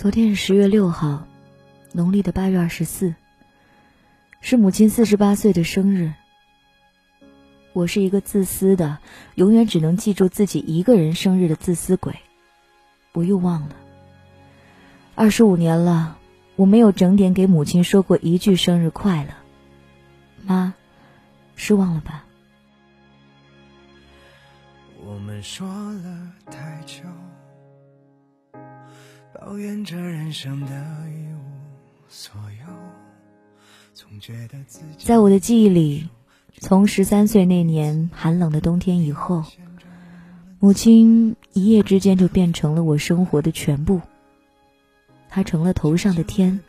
昨天是十月六号，农历的八月二十四，是母亲四十八岁的生日。我是一个自私的，永远只能记住自己一个人生日的自私鬼。我又忘了，二十五年了，我没有整点给母亲说过一句生日快乐。妈，失望了吧？我们说了太久。抱怨着人生的一无所有，在我的记忆里，从十三岁那年寒冷的冬天以后，母亲一夜之间就变成了我生活的全部。她成了头上的天，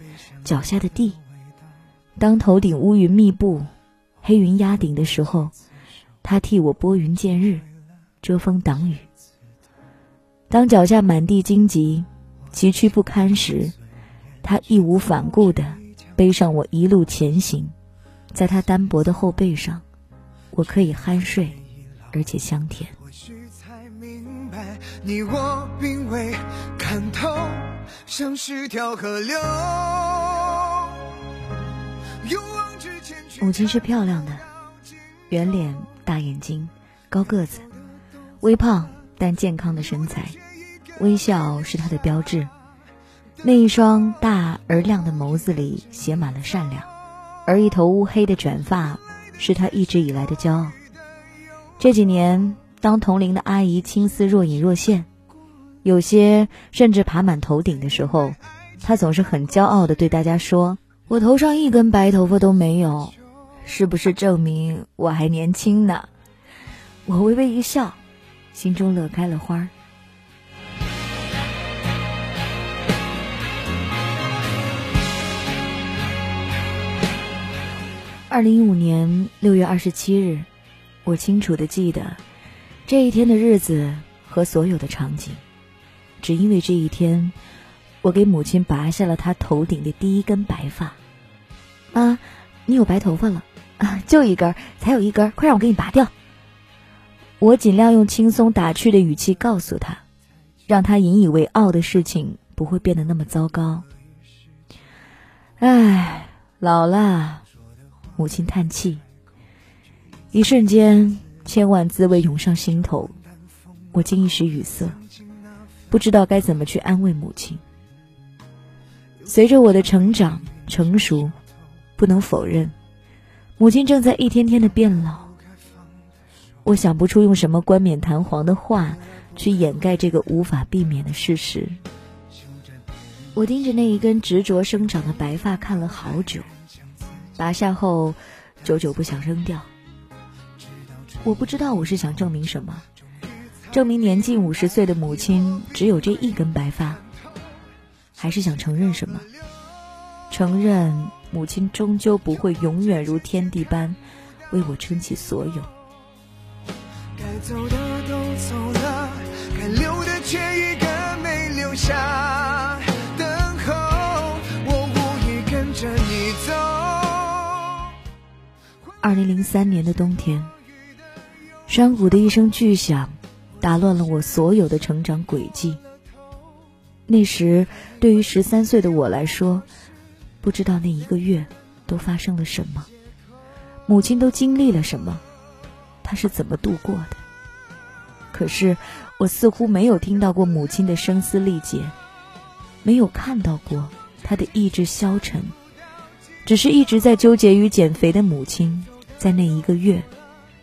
脚下的地。当头顶乌云密布、黑云压顶的时候，她替我拨云见日、遮风挡雨。当脚下满地荆棘。崎岖不堪时，他义无反顾地背上我一路前行，在他单薄的后背上，我可以酣睡，而且香甜。母亲是漂亮的，圆脸、大眼睛、高个子，微胖但健康的身材。微笑是他的标志，那一双大而亮的眸子里写满了善良，而一头乌黑的卷发是他一直以来的骄傲。这几年，当同龄的阿姨青丝若隐若现，有些甚至爬满头顶的时候，他总是很骄傲地对大家说：“我头上一根白头发都没有，是不是证明我还年轻呢？”我微微一笑，心中乐开了花儿。二零一五年六月二十七日，我清楚的记得这一天的日子和所有的场景，只因为这一天，我给母亲拔下了她头顶的第一根白发。妈，你有白头发了啊？就一根，才有一根，快让我给你拔掉。我尽量用轻松打趣的语气告诉她，让她引以为傲的事情不会变得那么糟糕。唉，老了。母亲叹气，一瞬间，千万滋味涌上心头，我竟一时语塞，不知道该怎么去安慰母亲。随着我的成长成熟，不能否认，母亲正在一天天的变老。我想不出用什么冠冕堂皇的话去掩盖这个无法避免的事实。我盯着那一根执着生长的白发看了好久。拿下后，久久不想扔掉。我不知道我是想证明什么，证明年近五十岁的母亲只有这一根白发，还是想承认什么？承认母亲终究不会永远如天地般为我撑起所有。该走的都走了，二零零三年的冬天，山谷的一声巨响，打乱了我所有的成长轨迹。那时，对于十三岁的我来说，不知道那一个月都发生了什么，母亲都经历了什么，她是怎么度过的。可是，我似乎没有听到过母亲的声嘶力竭，没有看到过她的意志消沉，只是一直在纠结于减肥的母亲。在那一个月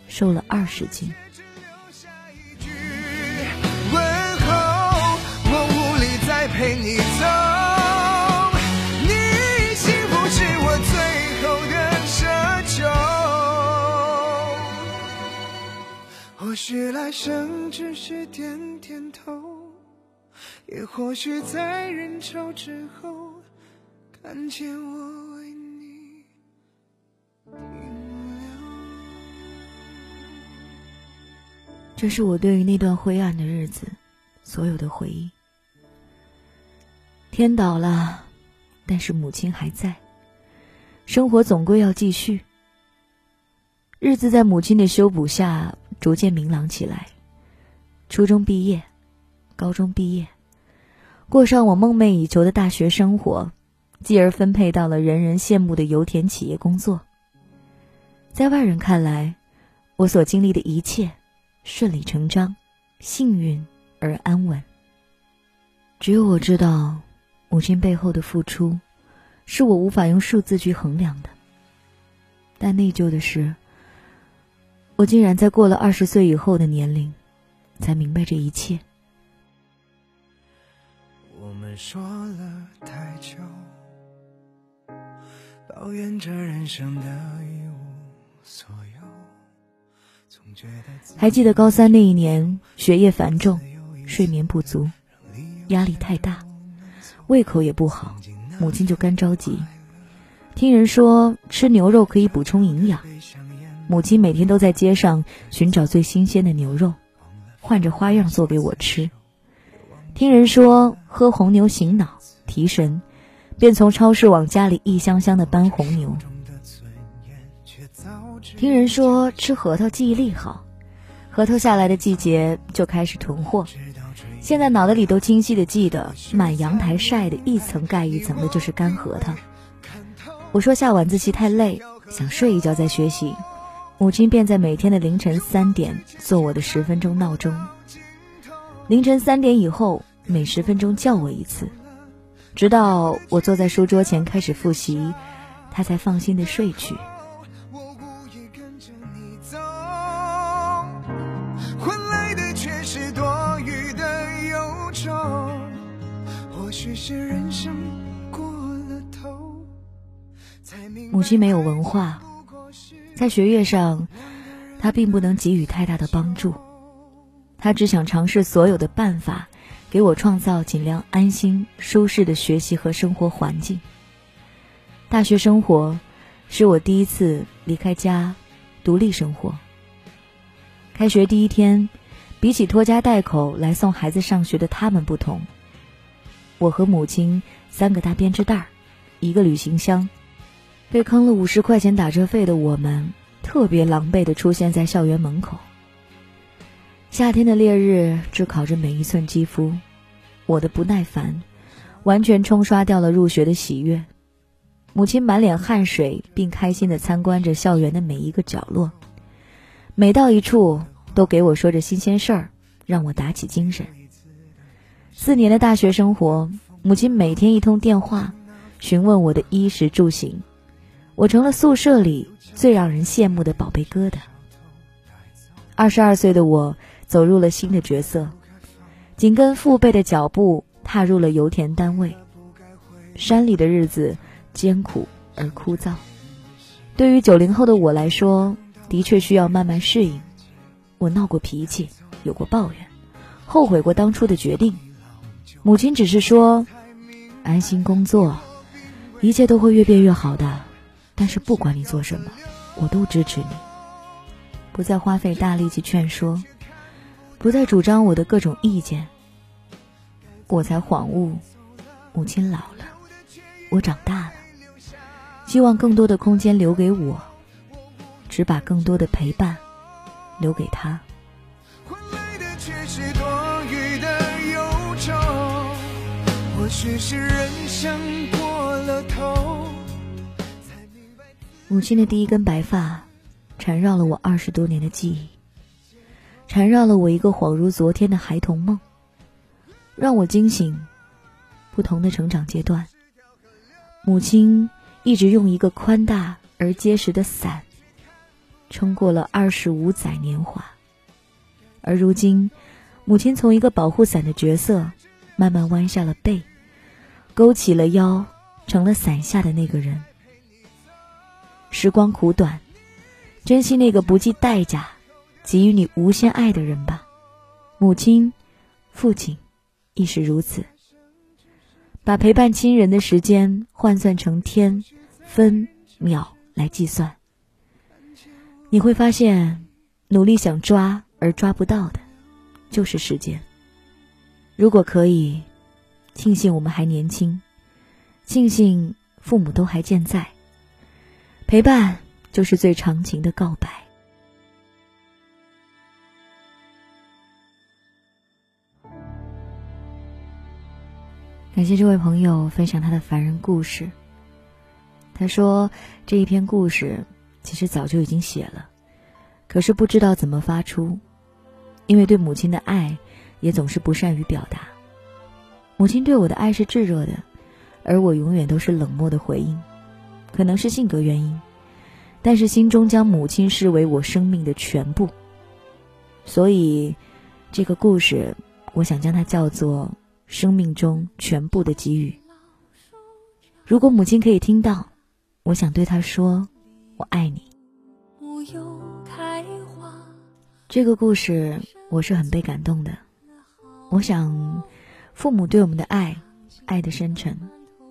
瘦了二十斤。却只留下一句问候我无力再陪你走你已经不是我最后的奢求或许来生只是点点头也或许在人潮之后看见我这是我对于那段灰暗的日子所有的回忆。天倒了，但是母亲还在，生活总归要继续。日子在母亲的修补下逐渐明朗起来。初中毕业，高中毕业，过上我梦寐以求的大学生活，继而分配到了人人羡慕的油田企业工作。在外人看来，我所经历的一切顺理成章、幸运而安稳。只有我知道，母亲背后的付出，是我无法用数字去衡量的。但内疚的是，我竟然在过了二十岁以后的年龄，才明白这一切。我们说了太久，抱怨着人生的一无所有。还记得高三那一年，学业繁重，睡眠不足。压力太大，胃口也不好，母亲就干着急。听人说吃牛肉可以补充营养，母亲每天都在街上寻找最新鲜的牛肉，换着花样做给我吃。听人说喝红牛醒脑提神，便从超市往家里一箱箱的搬红牛。听人说吃核桃记忆力好，核桃下来的季节就开始囤货。现在脑袋里都清晰的记得，满阳台晒的一层盖一层的，就是干核桃。我说下晚自习太累，想睡一觉再学习，母亲便在每天的凌晨三点做我的十分钟闹钟。凌晨三点以后，每十分钟叫我一次，直到我坐在书桌前开始复习，她才放心的睡去。人生过了头母亲没有文化，在学业上，她并不能给予太大的帮助。她只想尝试所有的办法，给我创造尽量安心、舒适的学习和生活环境。大学生活是我第一次离开家，独立生活。开学第一天，比起拖家带口来送孩子上学的他们不同，我和母亲三个大编织袋儿，一个旅行箱。被坑了五十块钱打车费的我们，特别狼狈的出现在校园门口。夏天的烈日炙烤着每一寸肌肤，我的不耐烦完全冲刷掉了入学的喜悦。母亲满脸汗水，并开心的参观着校园的每一个角落，每到一处都给我说着新鲜事儿，让我打起精神。四年的大学生活，母亲每天一通电话，询问我的衣食住行。我成了宿舍里最让人羡慕的宝贝疙瘩。二十二岁的我走入了新的角色，紧跟父辈的脚步踏入了油田单位。山里的日子艰苦而枯燥，对于九零后的我来说，的确需要慢慢适应。我闹过脾气，有过抱怨，后悔过当初的决定。母亲只是说：“安心工作，一切都会越变越好的。”但是不管你做什么，我都支持你。不再花费大力气劝说，不再主张我的各种意见。我才恍悟，母亲老了，我长大了，希望更多的空间留给我，只把更多的陪伴留给他。却是人生过了头母亲的第一根白发，缠绕了我二十多年的记忆，缠绕了我一个恍如昨天的孩童梦，让我惊醒。不同的成长阶段，母亲一直用一个宽大而结实的伞，撑过了二十五载年华。而如今，母亲从一个保护伞的角色，慢慢弯下了背，勾起了腰，成了伞下的那个人。时光苦短，珍惜那个不计代价给予你无限爱的人吧。母亲、父亲亦是如此。把陪伴亲人的时间换算成天、分、秒来计算，你会发现，努力想抓而抓不到的，就是时间。如果可以，庆幸我们还年轻，庆幸父母都还健在。陪伴就是最长情的告白。感谢这位朋友分享他的凡人故事。他说这一篇故事其实早就已经写了，可是不知道怎么发出，因为对母亲的爱也总是不善于表达。母亲对我的爱是炙热的，而我永远都是冷漠的回应，可能是性格原因，但是心中将母亲视为我生命的全部。所以，这个故事，我想将它叫做生命中全部的给予。如果母亲可以听到，我想对她说：“我爱你。”这个故事我是很被感动的，我想。父母对我们的爱，爱的深沉，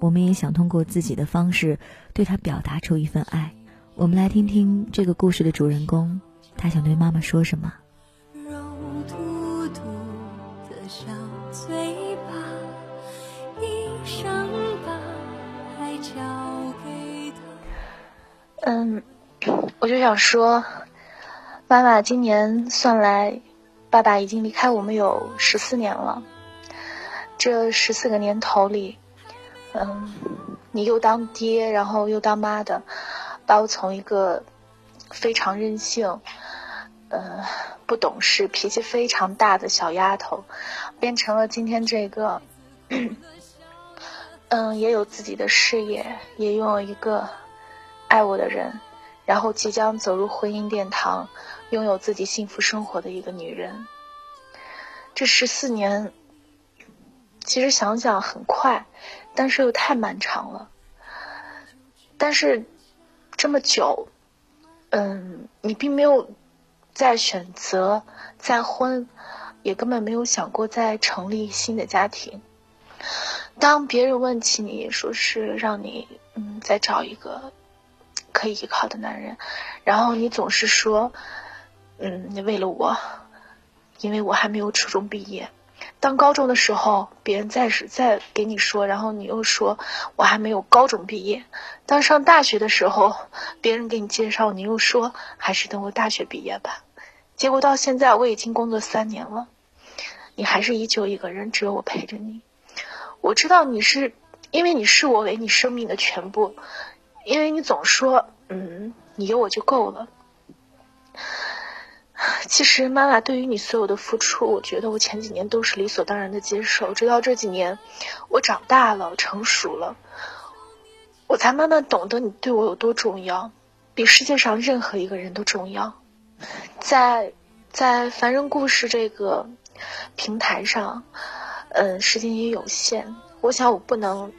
我们也想通过自己的方式对他表达出一份爱。我们来听听这个故事的主人公，他想对妈妈说什么。嗯，我就想说，妈妈，今年算来，爸爸已经离开我们有十四年了。这十四个年头里，嗯，你又当爹，然后又当妈的，把我从一个非常任性、呃不懂事、脾气非常大的小丫头，变成了今天这个，嗯，也有自己的事业，也拥有一个爱我的人，然后即将走入婚姻殿堂，拥有自己幸福生活的一个女人。这十四年。其实想想很快，但是又太漫长了。但是这么久，嗯，你并没有再选择再婚，也根本没有想过再成立新的家庭。当别人问起你，说是让你嗯再找一个可以依靠的男人，然后你总是说，嗯，你为了我，因为我还没有初中毕业。当高中的时候，别人再是再给你说，然后你又说我还没有高中毕业；当上大学的时候，别人给你介绍，你又说还是等我大学毕业吧。结果到现在，我已经工作三年了，你还是依旧一个人，只有我陪着你。我知道你是因为你视我为你生命的全部，因为你总说嗯，你有我就够了。其实，妈妈对于你所有的付出，我觉得我前几年都是理所当然的接受。直到这几年，我长大了，成熟了，我才慢慢懂得你对我有多重要，比世界上任何一个人都重要。在在凡人故事这个平台上，嗯，时间也有限，我想我不能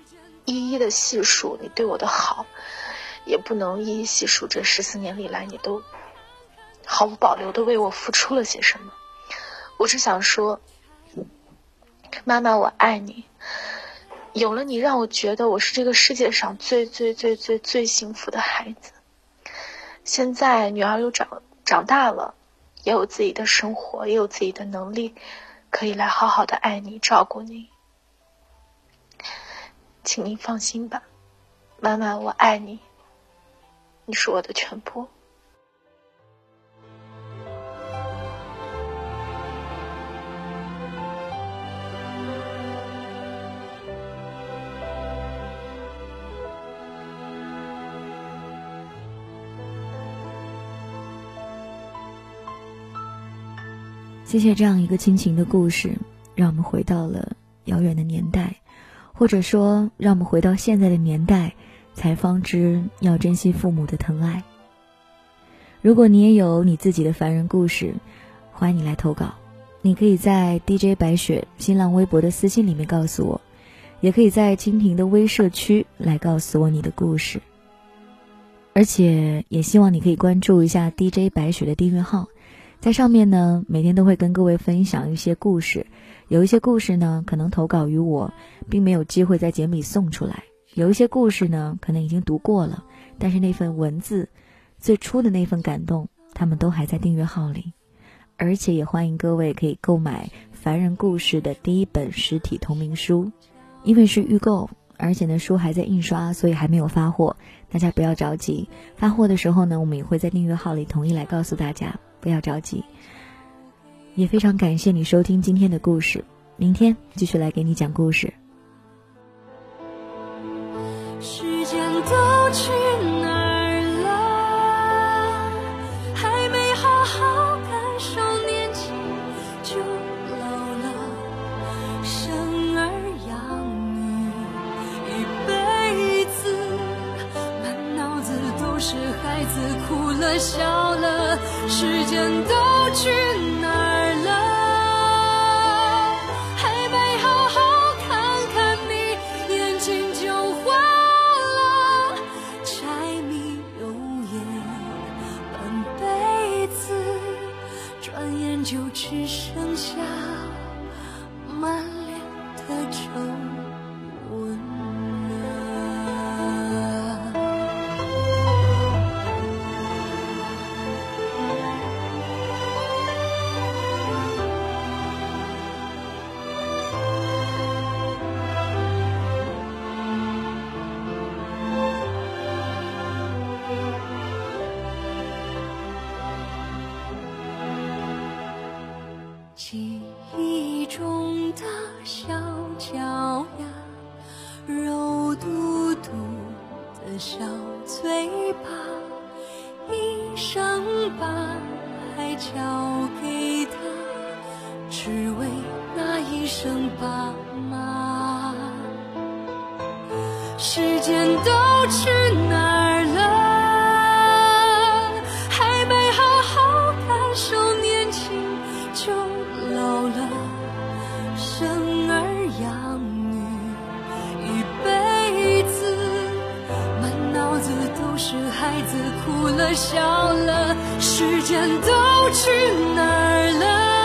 一一的细数你对我的好，也不能一一细数这十四年里来你都。毫无保留的为我付出了些什么？我只想说，妈妈，我爱你。有了你，让我觉得我是这个世界上最最最最最幸福的孩子。现在女儿又长长大了，也有自己的生活，也有自己的能力，可以来好好的爱你、照顾你。请您放心吧，妈妈，我爱你。你是我的全部。谢谢这样一个亲情的故事，让我们回到了遥远的年代，或者说让我们回到现在的年代，才方知要珍惜父母的疼爱。如果你也有你自己的凡人故事，欢迎你来投稿。你可以在 DJ 白雪新浪微博的私信里面告诉我，也可以在蜻蜓的微社区来告诉我你的故事。而且也希望你可以关注一下 DJ 白雪的订阅号。在上面呢，每天都会跟各位分享一些故事，有一些故事呢，可能投稿于我，并没有机会在节目里送出来；有一些故事呢，可能已经读过了，但是那份文字，最初的那份感动，他们都还在订阅号里。而且也欢迎各位可以购买《凡人故事》的第一本实体同名书，因为是预购，而且呢书还在印刷，所以还没有发货，大家不要着急。发货的时候呢，我们也会在订阅号里统一来告诉大家。不要着急。也非常感谢你收听今天的故事明天继续来给你讲故事。时间都去哪就只剩下满脸的皱。的小脚丫，肉嘟嘟的小嘴巴，一生把爱交给他，只为那一声爸妈。时间都去哭了笑了，时间都去哪儿了？